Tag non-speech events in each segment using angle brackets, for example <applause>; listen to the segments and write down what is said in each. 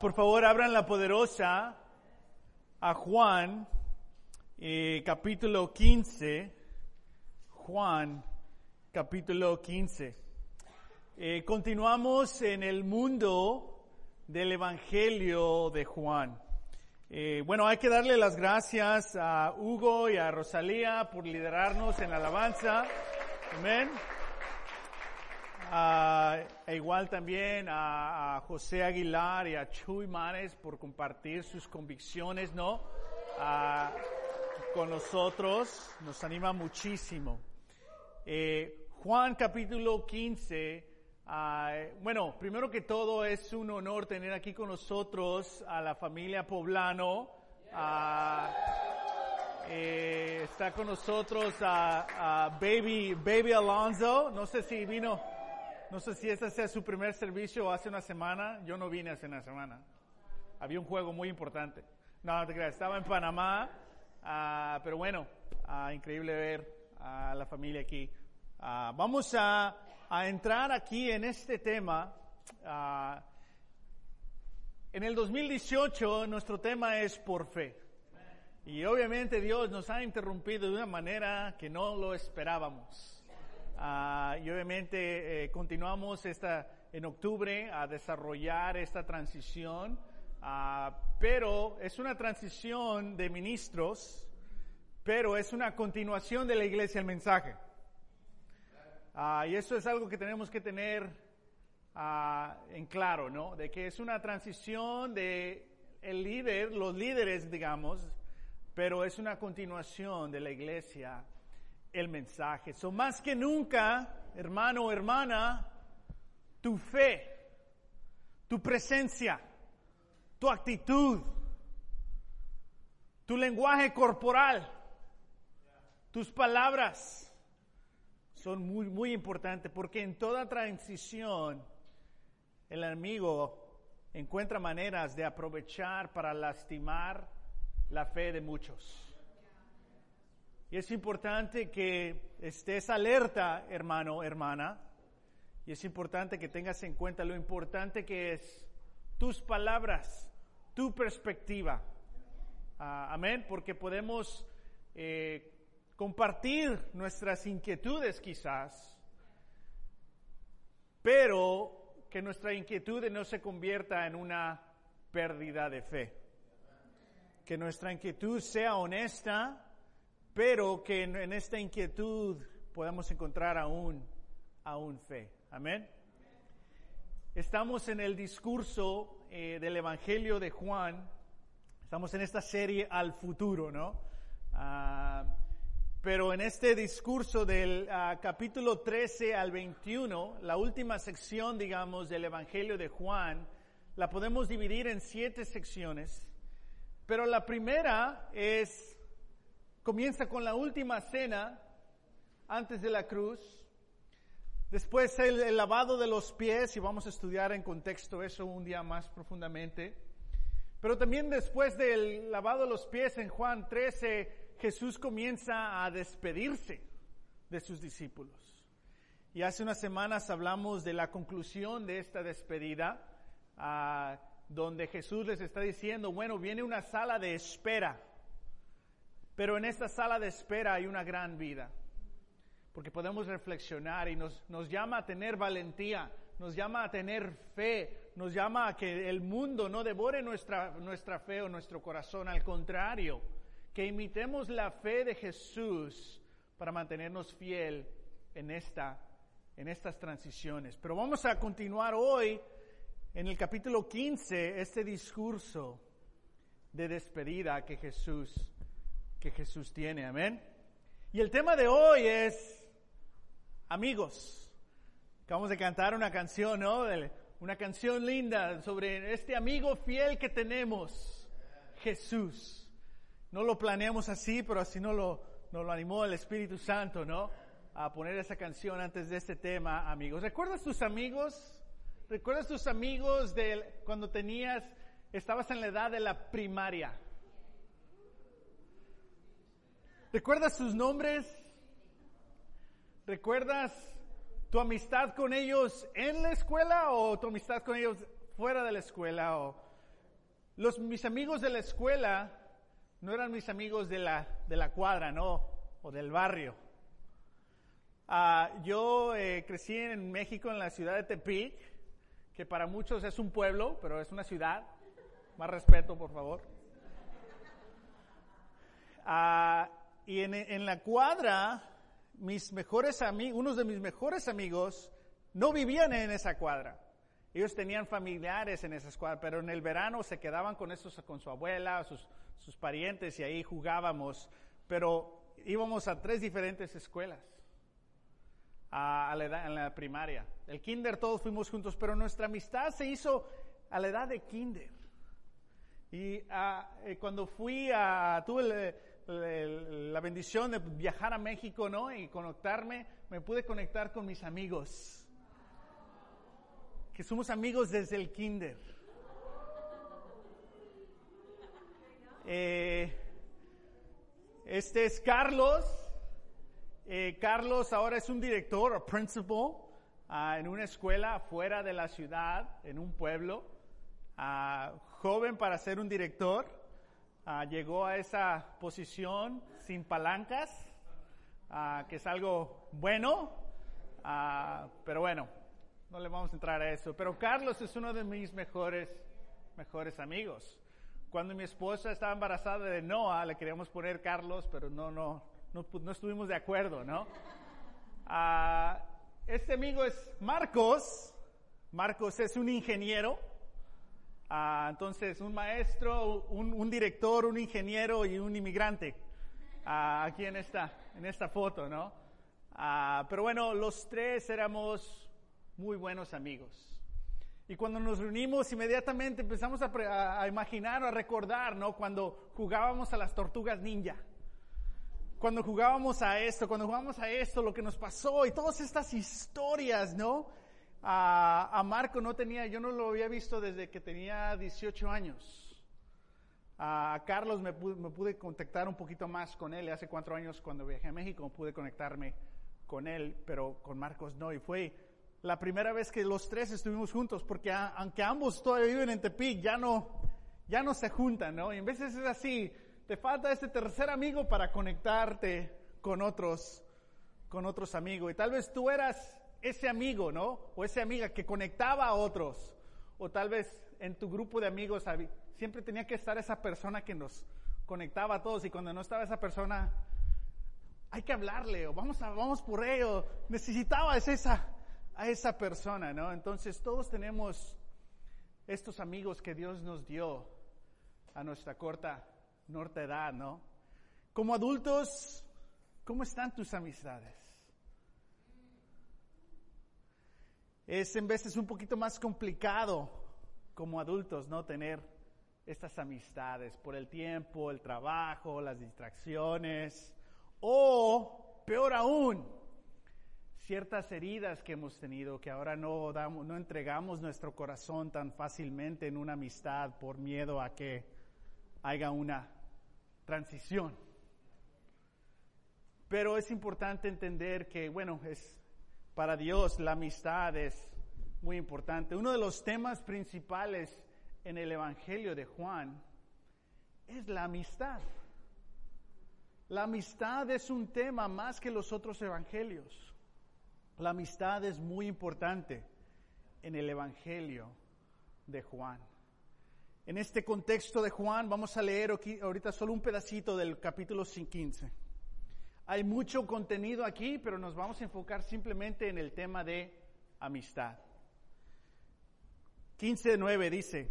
por favor, abran la poderosa a Juan, eh, capítulo 15. Juan, capítulo 15. Eh, continuamos en el mundo del Evangelio de Juan. Eh, bueno, hay que darle las gracias a Hugo y a Rosalía por liderarnos en la alabanza. Amén. Uh, igual también a, a, José Aguilar y a Chuy Manes por compartir sus convicciones, ¿no? Uh, con nosotros, nos anima muchísimo. Eh, Juan capítulo 15, uh, bueno, primero que todo es un honor tener aquí con nosotros a la familia Poblano. Eh, está con nosotros a, a Baby, Baby Alonso, no sé si vino, no sé si este sea su primer servicio hace una semana. Yo no vine hace una semana. Había un juego muy importante. No, te creas. Estaba en Panamá. Uh, pero bueno, uh, increíble ver a la familia aquí. Uh, vamos a, a, entrar aquí en este tema. en el 2018 nuestro tema es por fe. Y obviamente Dios nos ha interrumpido de una manera que no lo esperábamos. Uh, y obviamente eh, continuamos esta, en octubre a desarrollar esta transición, uh, pero es una transición de ministros, pero es una continuación de la iglesia el mensaje. Uh, y eso es algo que tenemos que tener en claro, ¿no? De que es una transición de el líder, los líderes, digamos, pero es una continuación de la iglesia el mensaje. So, más que nunca, hermano o hermana, tu fe, tu presencia, tu actitud, tu lenguaje corporal, tus palabras son muy, muy importantes porque en toda transición el enemigo encuentra maneras de aprovechar para lastimar la fe de muchos. Y es importante que estés alerta, hermano, hermana. Y es importante que tengas en cuenta lo importante que es tus palabras, tu perspectiva. Uh, amén, porque podemos eh, compartir nuestras inquietudes quizás, pero que nuestra inquietud no se convierta en una pérdida de fe. Que nuestra inquietud sea honesta, pero que en, esta inquietud podamos encontrar aún, aún fe. Amén. Estamos en el discurso eh, del Evangelio de Juan. Estamos en esta serie al futuro, ¿no? Uh, pero en este discurso del uh, capítulo 13 al 21, la última sección, digamos, del Evangelio de Juan, la podemos dividir en siete secciones. Pero la primera es Comienza con la última cena antes de la cruz. Después el, el, lavado de los pies, y vamos a estudiar en contexto eso un día más profundamente. Pero también después del lavado de los pies en Juan 13, Jesús comienza a despedirse de sus discípulos. Y hace unas semanas hablamos de la conclusión de esta despedida, donde Jesús les está diciendo, bueno, viene una sala de espera pero en esta sala de espera hay una gran vida, porque podemos reflexionar y nos, nos llama a tener valentía, nos llama a tener fe, nos llama a que el mundo no devore nuestra, nuestra fe o nuestro corazón, al contrario, que imitemos la fe de Jesús para mantenernos fiel en, esta, en estas transiciones. Pero vamos a continuar hoy en el capítulo 15 este discurso de despedida que Jesús que Jesús tiene. Amén. Y el tema de hoy es amigos. Acabamos de cantar una canción, ¿no? Una canción linda sobre este amigo fiel que tenemos, Jesús. No lo planeamos así, pero así nos lo, nos lo animó el Espíritu Santo, ¿no? A poner esa canción antes de este tema, amigos. ¿Recuerdas tus amigos? ¿Recuerdas tus amigos de cuando tenías, estabas en la edad de la primaria? ¿Recuerdas sus nombres? ¿Recuerdas tu amistad con ellos en la escuela o tu amistad con ellos fuera de la escuela? O los, mis amigos de la escuela no eran mis amigos de la, de la cuadra, ¿no? O del barrio. Ah, yo eh, crecí en México, en la ciudad de Tepic, que para muchos es un pueblo, pero es una ciudad. Más respeto, por favor. Ah, y en, en, la cuadra, mis mejores amigos, unos de mis mejores amigos, no vivían en esa cuadra. Ellos tenían familiares en esa escuadra, pero en el verano se quedaban con esos, con su abuela, sus, sus parientes y ahí jugábamos. Pero íbamos a tres diferentes escuelas a, la edad, en la primaria. El kinder todos fuimos juntos, pero nuestra amistad se hizo a la edad de kinder. Y eh, cuando fui a, tuve la bendición de viajar a México, ¿no? Y conectarme, me pude conectar con mis amigos que somos amigos desde el kinder. Eh, este es Carlos. Eh, Carlos ahora es un director o principal ah, en una escuela fuera de la ciudad, en un pueblo. Ah, joven para ser un director. Ah, llegó a esa posición sin palancas, que es algo bueno. pero bueno, no le vamos a entrar a eso. Pero Carlos es uno de mis mejores, mejores amigos. Cuando mi esposa estaba embarazada de Noah, le queríamos poner Carlos, pero no, no, no, estuvimos de acuerdo, ¿no? Ah, este amigo es Marcos. Marcos es un ingeniero. Ah, entonces, un maestro, un, director, un ingeniero y un inmigrante. Ah, aquí en esta, en esta foto, ¿no? pero bueno, los tres éramos muy buenos amigos. Y cuando nos reunimos, inmediatamente empezamos a, imaginar o a recordar, ¿no? Cuando jugábamos a las tortugas ninja. Cuando jugábamos a esto, cuando jugábamos a esto, lo que nos pasó y todas estas historias, ¿no? A, Marco no tenía, yo no lo había visto desde que tenía 18 años. A Carlos me pude, contactar un poquito más con él. Hace cuatro años cuando viajé a México pude conectarme con él, pero con Marcos no. Y fue, la primera vez que los tres estuvimos juntos, porque aunque ambos todavía viven en Tepic, ya no, ya no se juntan, ¿no? Y en veces es así, te falta ese tercer amigo para conectarte con otros, con otros amigos. Y tal vez tú eras ese amigo, ¿no? O esa amiga que conectaba a otros. O tal vez en tu grupo de amigos siempre tenía que estar esa persona que nos conectaba a todos y cuando no estaba esa persona, hay que hablarle o vamos, a, vamos por ello. Necesitabas esa, a esa persona, ¿no? Entonces todos tenemos estos amigos que Dios nos dio a nuestra corta, norte edad, ¿no? Como adultos, ¿cómo están tus amistades? Es en veces un poquito más complicado como adultos, ¿no? Tener estas amistades por el tiempo, el trabajo, las distracciones, o peor aún, ciertas heridas que hemos tenido, que ahora no, damos, no entregamos nuestro corazón tan fácilmente en una amistad por miedo a que haya una transición. Pero es importante entender que, bueno, es, para Dios la amistad es muy importante. Uno de los temas principales en el Evangelio de Juan es la amistad. La amistad es un tema más que los otros evangelios. La amistad es muy importante en el Evangelio de Juan. En este contexto de Juan vamos a leer ahorita solo un pedacito del capítulo 15. Hay mucho contenido aquí, pero nos vamos a enfocar simplemente en el tema de amistad. 15.9 dice,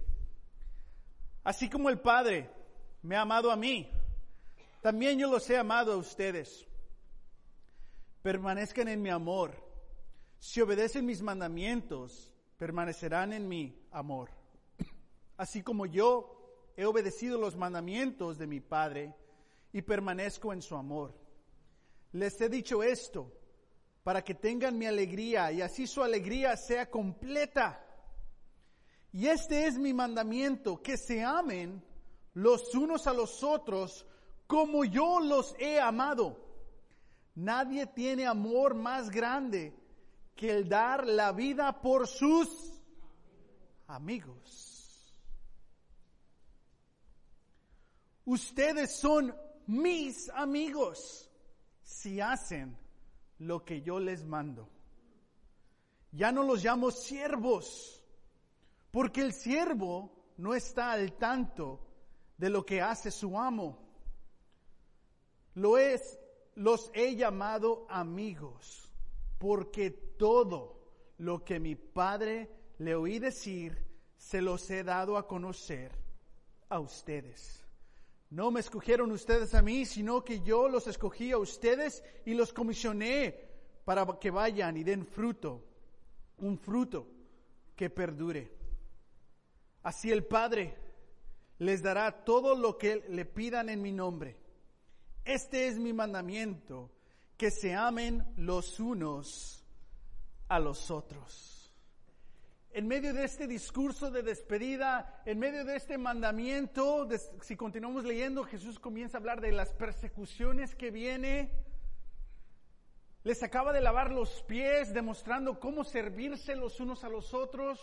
así como el Padre me ha amado a mí, también yo los he amado a ustedes. Permanezcan en mi amor. Si obedecen mis mandamientos, permanecerán en mi amor. <clears throat> Así como yo he obedecido los mandamientos de mi Padre y permanezco en su amor. Les he dicho esto para que tengan mi alegría y así su alegría sea completa. Y este es mi mandamiento, que se amen los unos a los otros como yo los he amado. Nadie tiene amor más grande que el dar la vida por sus amigos. ustedes son mis amigos si hacen lo que yo les mando. Ya no los llamo siervos, porque el siervo no está al tanto de lo que hace su amo. Lo es, los he llamado amigos, porque todo lo que mi padre le oí decir, se los he dado a conocer a ustedes. No me escogieron ustedes a mí, sino que yo los escogí a ustedes y los comisioné para que vayan y den fruto, un fruto que perdure. Así el Padre les dará todo lo que le pidan en mi nombre. Este es mi mandamiento, que se amen los unos a los otros. En medio de este discurso de despedida, en medio de este mandamiento, si continuamos leyendo, Jesús comienza a hablar de las persecuciones que viene. Les acaba de lavar los pies, demostrando cómo servirse los unos a los otros.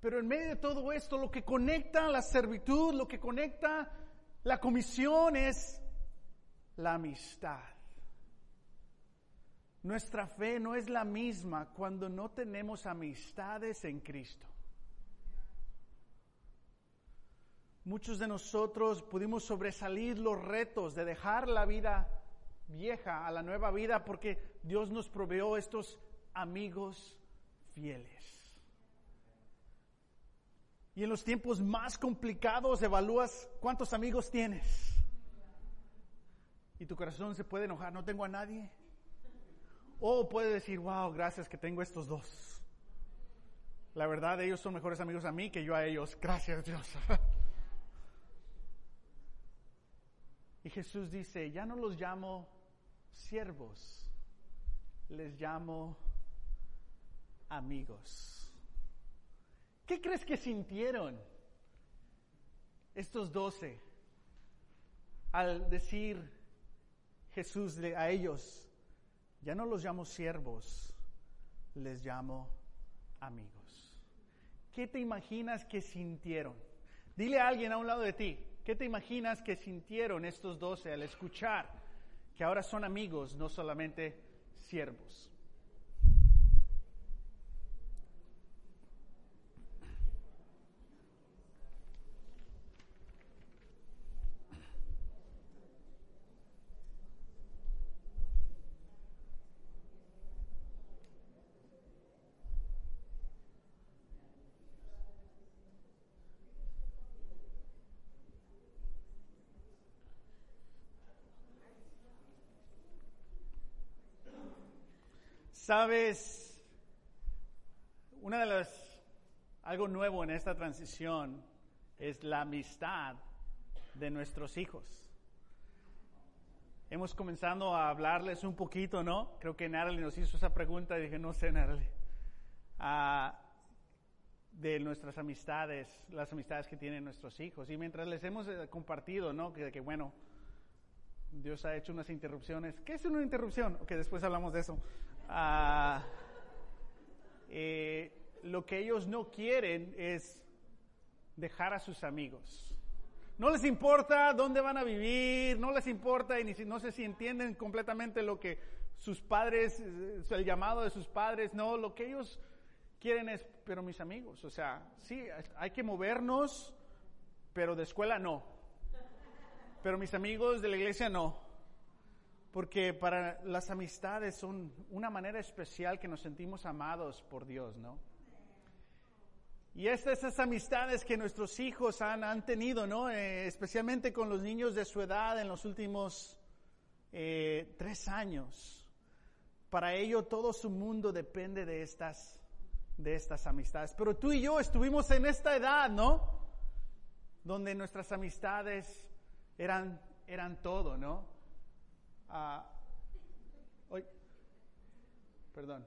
Pero en medio de todo esto, lo que conecta la servitud, lo que conecta la comisión es la amistad. Nuestra fe no es la misma cuando no tenemos amistades en Cristo. Muchos de nosotros pudimos sobresalir los retos de dejar la vida vieja a la nueva vida porque Dios nos proveó estos amigos fieles. Y en los tiempos más complicados evalúas cuántos amigos tienes. Y tu corazón se puede enojar, no tengo a nadie. O puede decir, wow, gracias que tengo estos dos. La verdad, ellos son mejores amigos a mí que yo a ellos. Gracias Dios. <laughs> Y Jesús dice, ya no los llamo siervos, les llamo amigos. ¿Qué crees que sintieron estos doce al decir Jesús a ellos, ya no los llamo siervos, les llamo amigos? ¿Qué te imaginas que sintieron? Dile a alguien a un lado de ti, ¿qué te imaginas que sintieron estos doce al escuchar que ahora son amigos, no solamente siervos? Sabes, una de las, algo nuevo en esta transición es la amistad de nuestros hijos. Hemos comenzado a hablarles un poquito, ¿no? Creo que Natalie nos hizo esa pregunta y dije, no sé, Natalie. Ah, de nuestras amistades, las amistades que tienen nuestros hijos. Y mientras les hemos eh, compartido, ¿no? Que, bueno, Dios ha hecho unas interrupciones. ¿Qué es una interrupción? Que después hablamos de eso. Ah, eh, lo que ellos no quieren es dejar a sus amigos. No les importa dónde van a vivir, no les importa y ni, no sé si entienden completamente lo que sus padres, eh, el llamado de sus padres, no, lo que ellos quieren es, pero mis amigos, o sea, sí, hay que movernos, pero de escuela no. Pero mis amigos de la iglesia no porque para las amistades son una manera especial que nos sentimos amados por Dios, ¿no? Y estas esas amistades que nuestros hijos han, han tenido, ¿no? Eh, especialmente con los niños de su edad en los últimos eh, tres años. Para ello todo su mundo depende de estas, de estas amistades. Pero tú y yo estuvimos en esta edad, ¿no? Donde nuestras amistades eran, eran todo, ¿no? Hoy, perdón.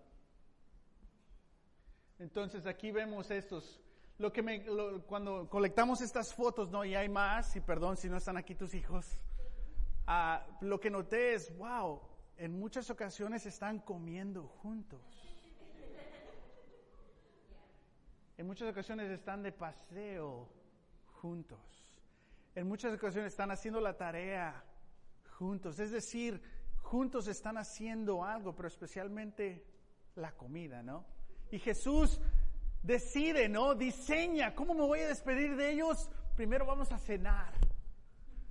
Entonces aquí vemos estos. Lo que me, cuando colectamos estas fotos, no, y hay más, y perdón si no están aquí tus hijos, ah, lo que noté es, wow, en muchas ocasiones están comiendo juntos. En muchas ocasiones están de paseo juntos. en muchas ocasiones están haciendo la tarea juntos, es decir, juntos están haciendo algo, pero especialmente la comida, ¿no? Y Jesús decide, ¿no? Diseña, ¿cómo me voy a despedir de ellos? Primero vamos a cenar,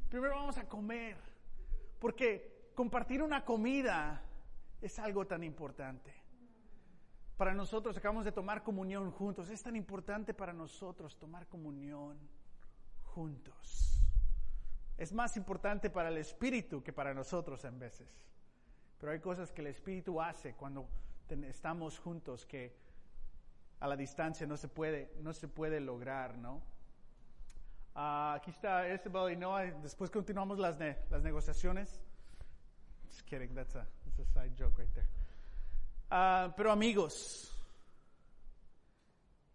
primero vamos a comer, porque compartir una comida es algo tan importante. Para nosotros acabamos de tomar comunión juntos. Es tan importante para nosotros tomar comunión juntos. Es más importante para el Espíritu que para nosotros en veces. Pero hay cosas que el Espíritu hace cuando estamos juntos que a la distancia no se puede, no se puede lograr, ¿no? Ah, aquí está Isabel y Noah. Después continuamos las, las negociaciones. Just kidding, that's a, that's a side joke right there. Uh, pero amigos,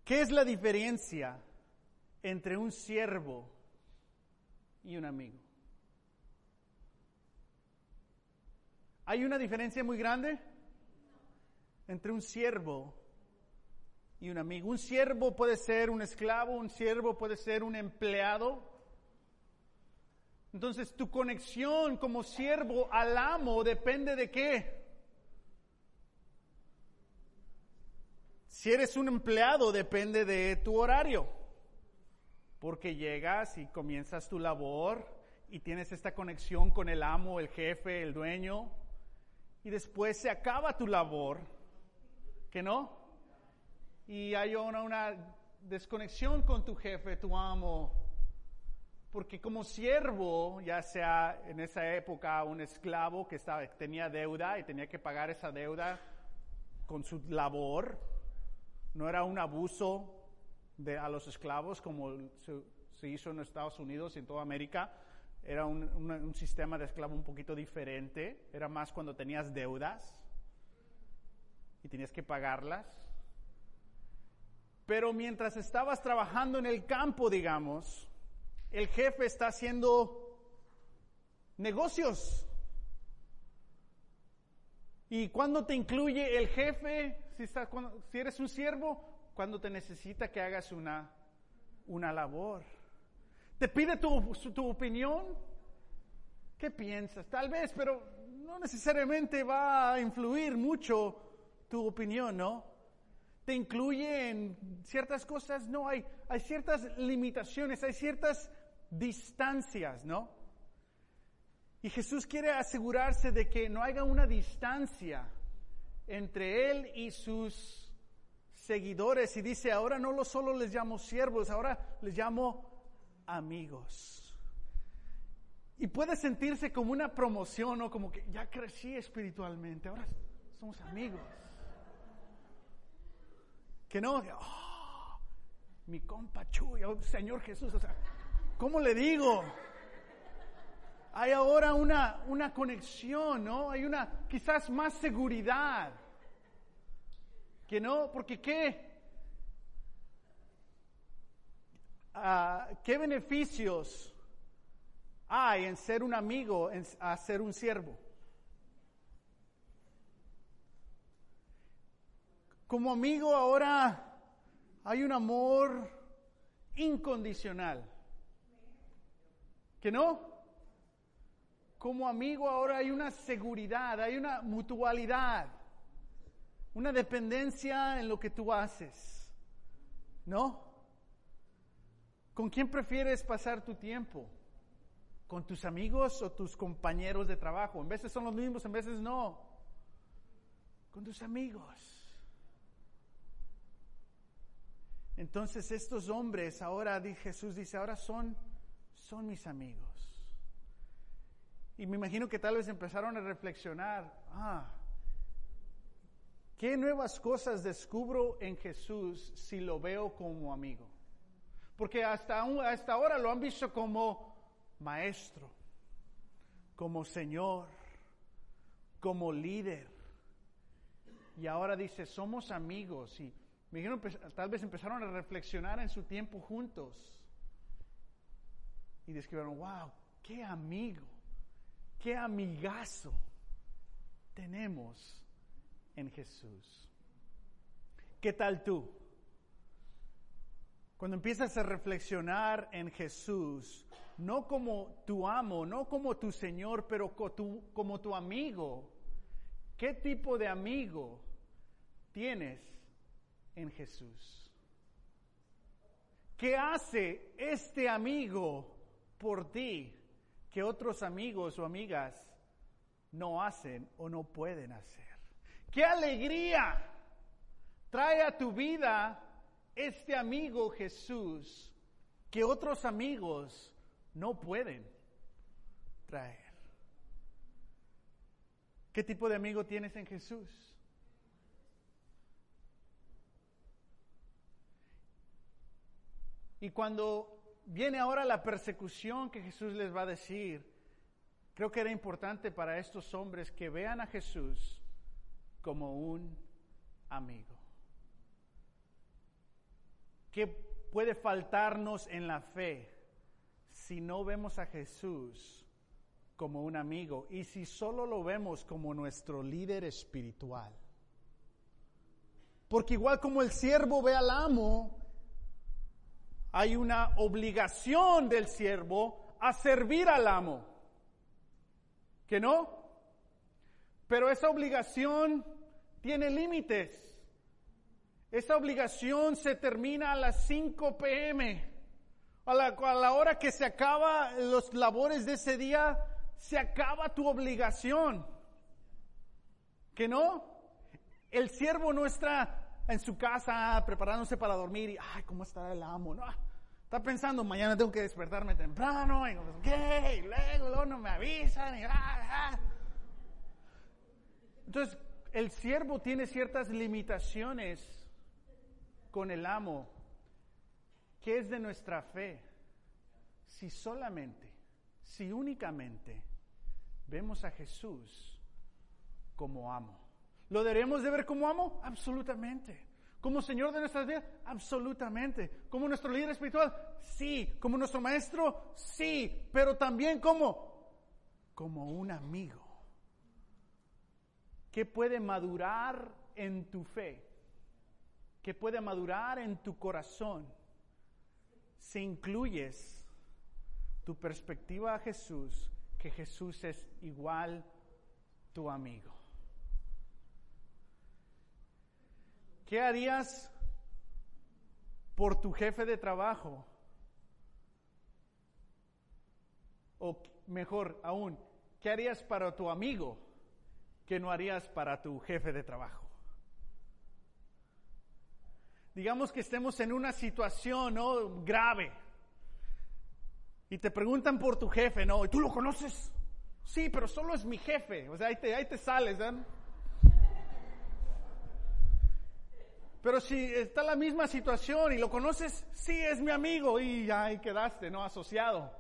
¿qué es la diferencia entre un siervo y un amigo? ¿Hay una diferencia muy grande entre un siervo y un amigo? Un siervo puede ser un esclavo, un siervo puede ser un empleado, entonces tu conexión como siervo al amo depende de qué? Si eres un empleado depende de tu horario, porque llegas y comienzas tu labor y tienes esta conexión con el amo, el jefe, el dueño, y después se acaba tu labor, ¿que no? Y hay una, una desconexión con tu jefe, tu amo, porque como siervo, ya sea en esa época un esclavo que estaba, tenía deuda y tenía que pagar esa deuda con su labor, no era un abuso de, a los esclavos como se, hizo en Estados Unidos y en toda América, era un, sistema de esclavo un poquito diferente, era más cuando tenías deudas y tenías que pagarlas. Pero mientras estabas trabajando en el campo, digamos, el jefe está haciendo negocios. ¿Y cuando te incluye el jefe? Si, si eres un siervo, cuando te necesita que hagas una, una labor. ¿Te pide tu, tu opinión? ¿Qué piensas? Tal vez, pero no necesariamente va a influir mucho tu opinión, ¿no? ¿Te incluye en ciertas cosas? No, hay, hay ciertas limitaciones, hay ciertas distancias, ¿no? Y Jesús quiere asegurarse de que no haya una distancia entre Él y sus seguidores. Y dice, ahora no solo les llamo siervos, ahora les llamo amigos. Y puede sentirse como una promoción o como que ya crecí espiritualmente, ahora somos amigos. Que no, oh, mi compa Chuy, oh, Señor Jesús, o sea, ¿Cómo le digo? Hay ahora una, una conexión, ¿no? Hay una quizás más seguridad. Que no, porque ¿qué? Ah, ¿Qué beneficios hay en ser un amigo, en a ser un siervo? Como amigo ahora hay un amor incondicional. ¿Que no? Como amigo ahora hay una seguridad, hay una mutualidad, una dependencia en lo que tú haces. ¿No? ¿Con quién prefieres pasar tu tiempo? ¿Con tus amigos o tus compañeros de trabajo? En veces son los mismos, en veces no. Con tus amigos. Entonces estos hombres ahora, Jesús dice, ahora son son mis amigos. Y me imagino que tal vez empezaron a reflexionar, ah, ¿qué nuevas cosas descubro en Jesús si lo veo como amigo? Porque hasta, hasta ahora lo han visto como maestro, como Señor, como líder. Y ahora dice, somos amigos. Y me dijeron, tal vez empezaron a reflexionar en su tiempo juntos y describieron, wow, qué amigo, qué amigazo tenemos en Jesús. ¿Qué tal tú? Cuando empiezas a reflexionar en Jesús, no como tu amo, no como tu Señor, pero como tu, amigo, ¿qué tipo de amigo tienes en Jesús? ¿Qué hace este amigo por ti que otros amigos o amigas no hacen o no pueden hacer? ¿Qué alegría trae a tu vida este amigo Jesús que otros amigos no pueden traer. ¿Qué tipo de amigo tienes en Jesús? Y cuando viene ahora la persecución que Jesús les va a decir, creo que era importante para estos hombres que vean a Jesús como un amigo. ¿Qué puede faltarnos en la fe si no vemos a Jesús como un amigo y si solo lo vemos como nuestro líder espiritual? Porque igual como el siervo ve al amo, hay una obligación del siervo a servir al amo. ¿Que no? Pero esa obligación tiene límites. Esa obligación se termina a las 5 pm. A la, hora que se acaba los labores de ese día, se acaba tu obligación. ¿Que no? El siervo no está en su casa preparándose para dormir y, ay, ¿cómo está el amo? No, está pensando, mañana tengo que despertarme temprano, y, luego, luego no me avisan, y, ah, ah. Entonces, el siervo tiene ciertas limitaciones con el amo, ¿qué es de nuestra fe? Si solamente, si únicamente vemos a Jesús como amo. ¿Lo debemos de ver como amo? Absolutamente. ¿Como Señor de nuestras vidas? Absolutamente. ¿Como nuestro líder espiritual? Sí. ¿Como nuestro maestro? Sí. Pero también como, como un amigo que puede madurar en tu fe que puede madurar en tu corazón si incluyes tu perspectiva a Jesús, que Jesús es igual tu amigo. ¿Qué harías por tu jefe de trabajo? O mejor aún, ¿qué harías para tu amigo que no harías para tu jefe de trabajo? digamos que estemos en una situación ¿no? grave y te preguntan por tu jefe, ¿no? ¿Y tú lo conoces? Sí, pero solo es mi jefe. O sea, ahí te, ahí te sales, ¿verdad? Pero si está la misma situación y lo conoces, sí, es mi amigo y ya ahí quedaste, ¿no? Asociado.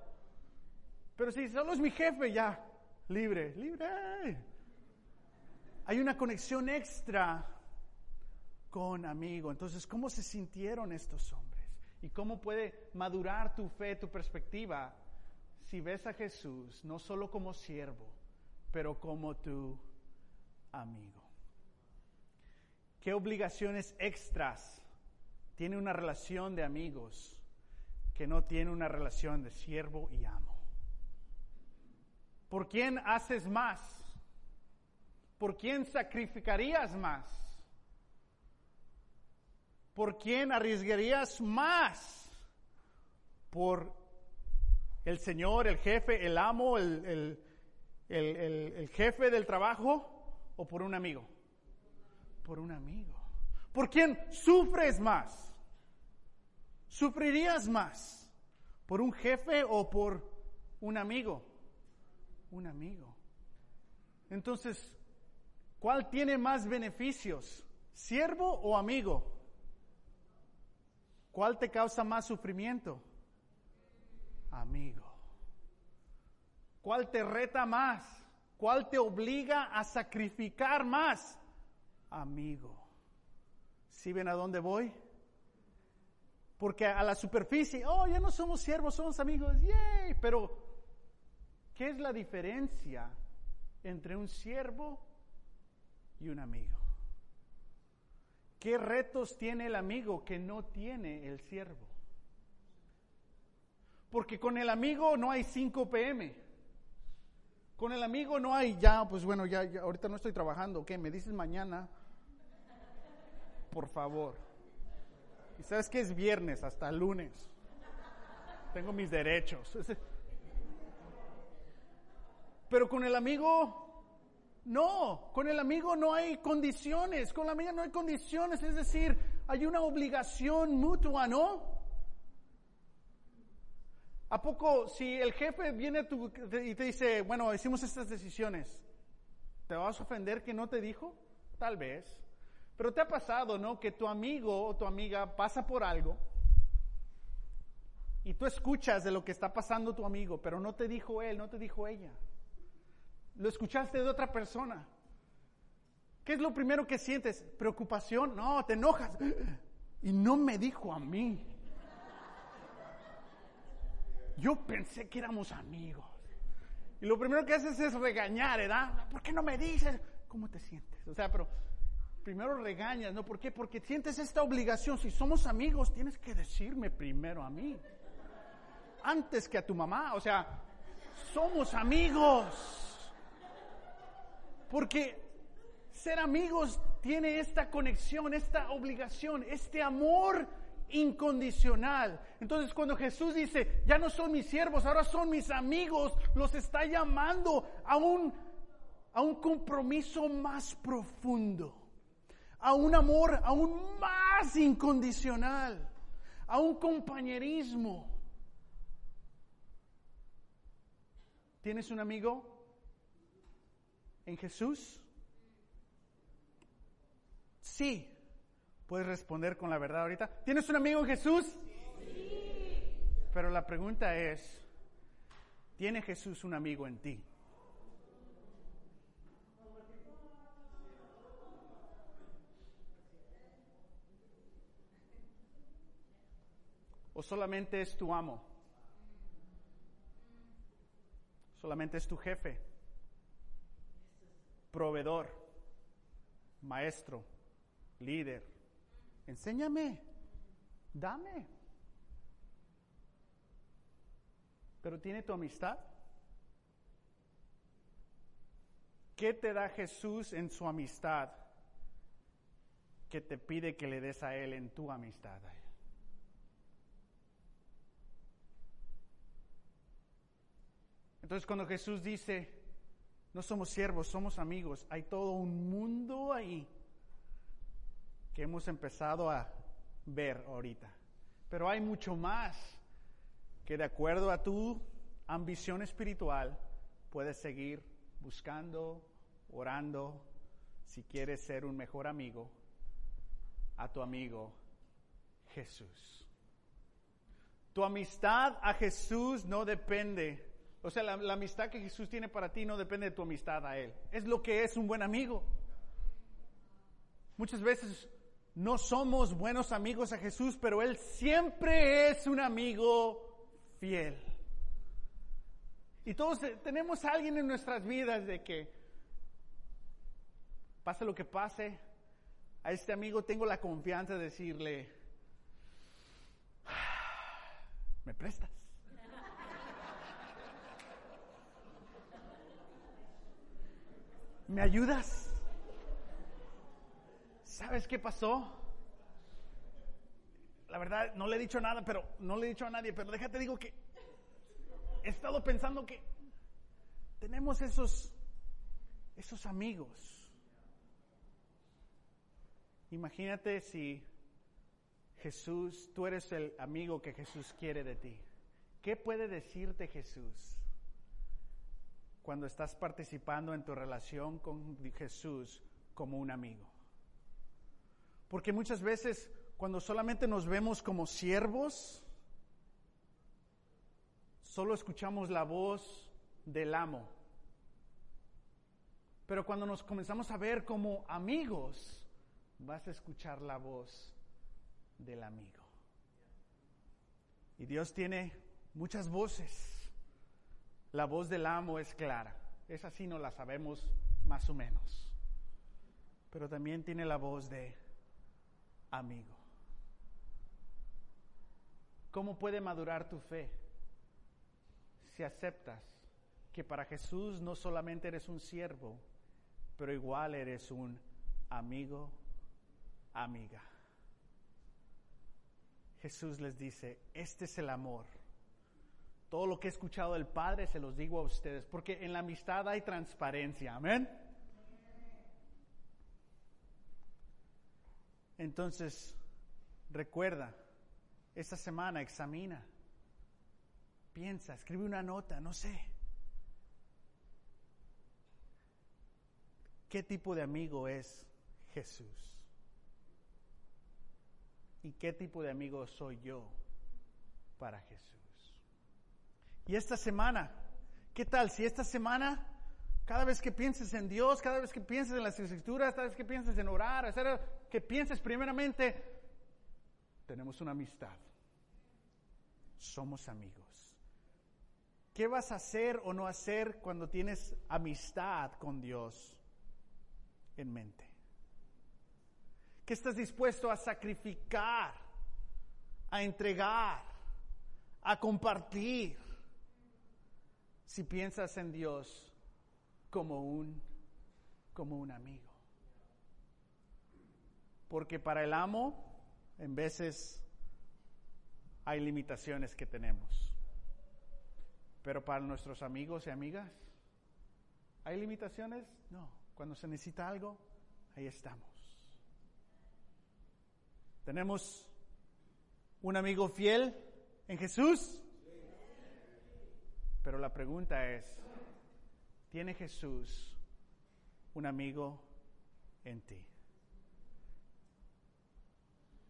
Pero si solo es mi jefe, ya, libre, libre. Hay una conexión extra con amigo. Entonces, ¿cómo se sintieron estos hombres? ¿Y cómo puede madurar tu fe, tu perspectiva, si ves a Jesús no solo como siervo, pero como tu amigo? ¿Qué obligaciones extras tiene una relación de amigos que no tiene una relación de siervo y amo? ¿Por quién haces más? ¿Por quién sacrificarías más? ¿por quién arriesgarías más? ¿Por el Señor, el jefe, el amo, el, jefe del trabajo o por un amigo? Por un amigo. ¿Por quién sufres más? ¿Sufrirías más? ¿Por un jefe o por un amigo? Un amigo. Entonces, ¿cuál tiene más beneficios? ¿Siervo o amigo? ¿Cuál te causa más sufrimiento? Amigo. ¿Cuál te reta más? ¿Cuál te obliga a sacrificar más? Amigo. ¿Sí ven a dónde voy? Porque a la superficie, oh, ya no somos siervos, somos amigos, yay, pero ¿qué es la diferencia entre un siervo y un amigo? ¿Qué retos tiene el amigo que no tiene el siervo? Porque con el amigo no hay 5 pm. Con el amigo no hay ya, pues bueno, ya, ahorita no estoy trabajando, ¿qué? Me dices mañana. Por favor. Y sabes que es viernes hasta lunes. Tengo mis derechos. <laughs> Pero con el amigo, no, con el amigo no hay condiciones, con la amiga no hay condiciones, es decir, hay una obligación mutua, ¿no? ¿A poco si el jefe viene y te dice, bueno, hicimos estas decisiones, ¿te vas a ofender que no te dijo? Tal vez. Pero te ha pasado, ¿no? Que tu amigo o tu amiga pasa por algo y tú escuchas de lo que está pasando tu amigo, pero no te dijo él, no te dijo ella lo escuchaste de otra persona. ¿Qué es lo primero que sientes? ¿Preocupación? No, te enojas. Y no me dijo a mí. Yo pensé que éramos amigos. Y lo primero que haces es regañar, ¿verdad? ¿Por qué no me dices? ¿Cómo te sientes? O sea, pero primero regañas, ¿no? ¿Por qué? Porque sientes esta obligación. Si somos amigos, tienes que decirme primero a mí. Antes que a tu mamá. O sea, somos amigos. Porque ser amigos tiene esta conexión, esta obligación, este amor incondicional. Entonces cuando Jesús dice, ya no son mis siervos, ahora son mis amigos, los está llamando a un, a un compromiso más profundo, a un amor aún más incondicional, a un compañerismo. ¿Tienes un amigo? En Jesús? Sí. Puedes responder con la verdad ahorita. ¿Tienes un amigo en Jesús? Sí. Pero la pregunta es, ¿tiene Jesús un amigo en ti? ¿O solamente es tu amo? ¿Solamente es tu jefe? Proveedor, maestro, líder. Enséñame, dame. Pero tiene tu amistad. ¿Qué te da Jesús en su amistad que te pide que le des a Él en tu amistad? Entonces cuando Jesús dice, no somos siervos, somos amigos. Hay todo un mundo ahí que hemos empezado a ver ahorita. Pero hay mucho más que de acuerdo a tu ambición espiritual puedes seguir buscando, orando, si quieres ser un mejor amigo, a tu amigo Jesús. Tu amistad a Jesús no depende o sea, la, amistad que Jesús tiene para ti no depende de tu amistad a Él. Es lo que es un buen amigo. Muchas veces no somos buenos amigos a Jesús, pero Él siempre es un amigo fiel. Y todos tenemos a alguien en nuestras vidas de que, pase lo que pase, a este amigo tengo la confianza de decirle, ah, ¿me prestas? ¿Me ayudas? ¿Sabes qué pasó? La verdad, no le he dicho nada, pero no le he dicho a nadie, pero déjate digo que he estado pensando que tenemos esos esos amigos. Imagínate si Jesús, tú eres el amigo que Jesús quiere de ti. ¿Qué puede decirte Jesús? Cuando estás participando en tu relación con Jesús como un amigo. Porque muchas veces cuando solamente nos vemos como siervos, solo escuchamos la voz del amo. Pero cuando nos comenzamos a ver como amigos, vas a escuchar la voz del amigo. Y Dios tiene muchas voces. La voz del amo es clara. Esa sí no la sabemos más o menos. Pero también tiene la voz de amigo. ¿Cómo puede madurar tu fe? si aceptas que para Jesús no solamente eres un siervo, pero igual eres un amigo, amiga. Jesús les dice, este es el amor. Todo lo que he escuchado del Padre se los digo a ustedes, porque en la amistad hay transparencia, amén. Entonces, recuerda, esta semana examina, piensa, escribe una nota, no sé. ¿Qué tipo de amigo es Jesús? ¿Y qué tipo de amigo soy yo para Jesús? Y esta semana, ¿qué tal si esta semana, cada vez que pienses en Dios, cada vez que pienses en las escrituras, cada vez que pienses en orar, que pienses primeramente, tenemos una amistad, somos amigos. ¿Qué vas a hacer o no hacer cuando tienes amistad con Dios en mente? ¿Qué estás dispuesto a sacrificar, a entregar, a compartir si piensas en Dios como un, como un amigo? Porque para el amo, en veces hay limitaciones que tenemos. Pero para nuestros amigos y amigas, ¿hay limitaciones? No. Cuando se necesita algo, ahí estamos. ¿Tenemos un amigo fiel en Jesús? Pero la pregunta es, ¿tiene Jesús un amigo en ti?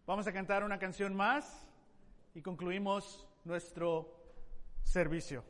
Vamos a cantar una canción más y concluimos nuestro servicio.